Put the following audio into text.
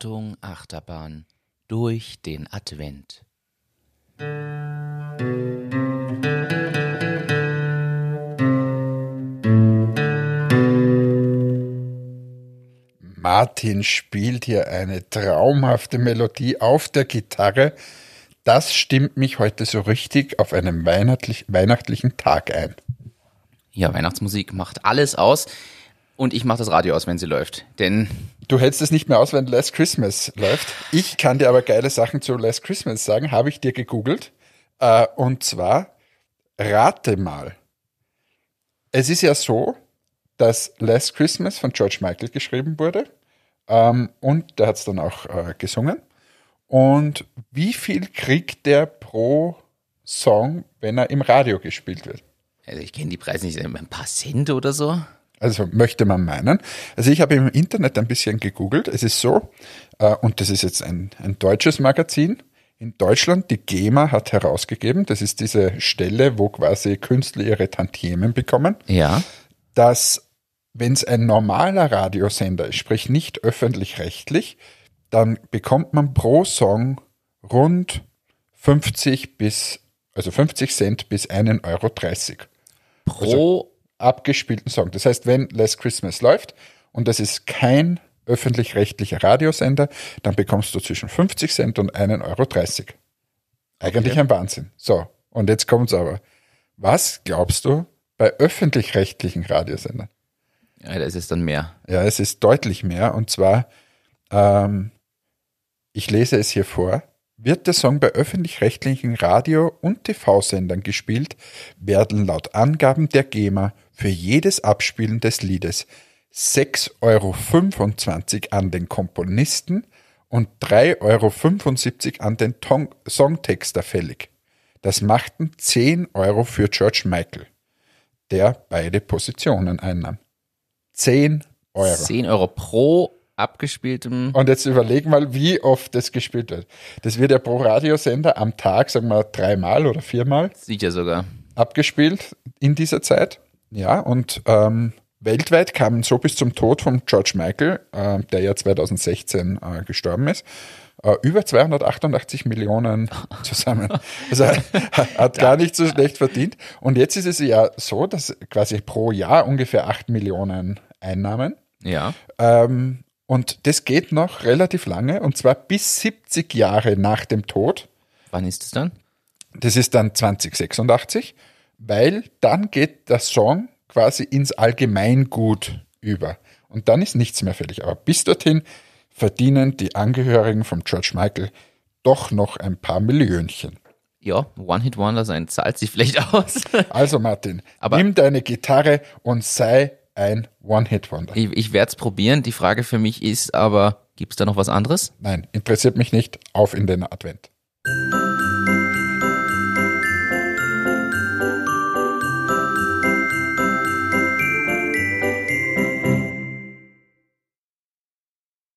Achtung, Achterbahn durch den Advent. Martin spielt hier eine traumhafte Melodie auf der Gitarre. Das stimmt mich heute so richtig auf einen weihnachtlich, weihnachtlichen Tag ein. Ja, Weihnachtsmusik macht alles aus. Und ich mache das Radio aus, wenn sie läuft. Denn. Du hältst es nicht mehr aus, wenn Last Christmas läuft. Ich kann dir aber geile Sachen zu Last Christmas sagen. Habe ich dir gegoogelt. Äh, und zwar, rate mal. Es ist ja so, dass Last Christmas von George Michael geschrieben wurde. Ähm, und der hat es dann auch äh, gesungen. Und wie viel kriegt der pro Song, wenn er im Radio gespielt wird? Also ich kenne die Preise nicht, ein paar Cent oder so. Also möchte man meinen. Also ich habe im Internet ein bisschen gegoogelt. Es ist so, äh, und das ist jetzt ein, ein deutsches Magazin. In Deutschland, die GEMA hat herausgegeben, das ist diese Stelle, wo quasi Künstler ihre Tantiemen bekommen, Ja. dass wenn es ein normaler Radiosender ist, sprich nicht öffentlich-rechtlich, dann bekommt man pro Song rund 50 bis, also 50 Cent bis 1,30 Euro. Pro abgespielten Song. Das heißt, wenn Last Christmas läuft und das ist kein öffentlich-rechtlicher Radiosender, dann bekommst du zwischen 50 Cent und 1,30 Euro. Eigentlich Okay. ein Wahnsinn. So, und jetzt kommt's aber. Was glaubst du bei öffentlich-rechtlichen Radiosendern? ja, da ist dann mehr. Ja, es ist deutlich mehr. Und zwar, ähm, ich lese es hier vor. Wird der Song bei öffentlich-rechtlichen Radio- und TV-Sendern gespielt, werden laut Angaben der GEMA für jedes Abspielen des Liedes 6,25 Euro an den Komponisten und 3,75 Euro an den Tong Songtexter fällig. Das machten 10 Euro für George Michael, der beide Positionen einnahm. 10 Euro. 10 Euro pro abgespieltem. Und jetzt überleg mal, wie oft das gespielt wird. Das wird ja pro Radiosender am Tag, sagen wir, dreimal oder viermal Sicher sogar. abgespielt in dieser Zeit. Ja, und ähm, weltweit kamen so bis zum Tod von George Michael, äh, der ja 2016 äh, gestorben ist, äh, über 288 Millionen zusammen. Also hat gar nicht so schlecht verdient. Und jetzt ist es ja so, dass quasi pro Jahr ungefähr 8 Millionen Einnahmen. Ja. Ähm, und das geht noch relativ lange, und zwar bis 70 Jahre nach dem Tod. Wann ist es dann? Das ist dann 2086, weil dann geht der Song quasi ins Allgemeingut über. Und dann ist nichts mehr fällig. Aber bis dorthin verdienen die Angehörigen von George Michael doch noch ein paar Millionchen. Ja, One-Hit-Wonder sein zahlt sich vielleicht aus. Also Martin, Aber- nimm deine Gitarre und sei ein One-Hit-Wonder. ich ich werde es probieren. Die Frage für mich ist aber, gibt es da noch was anderes? Nein, interessiert mich nicht. Auf in den Advent.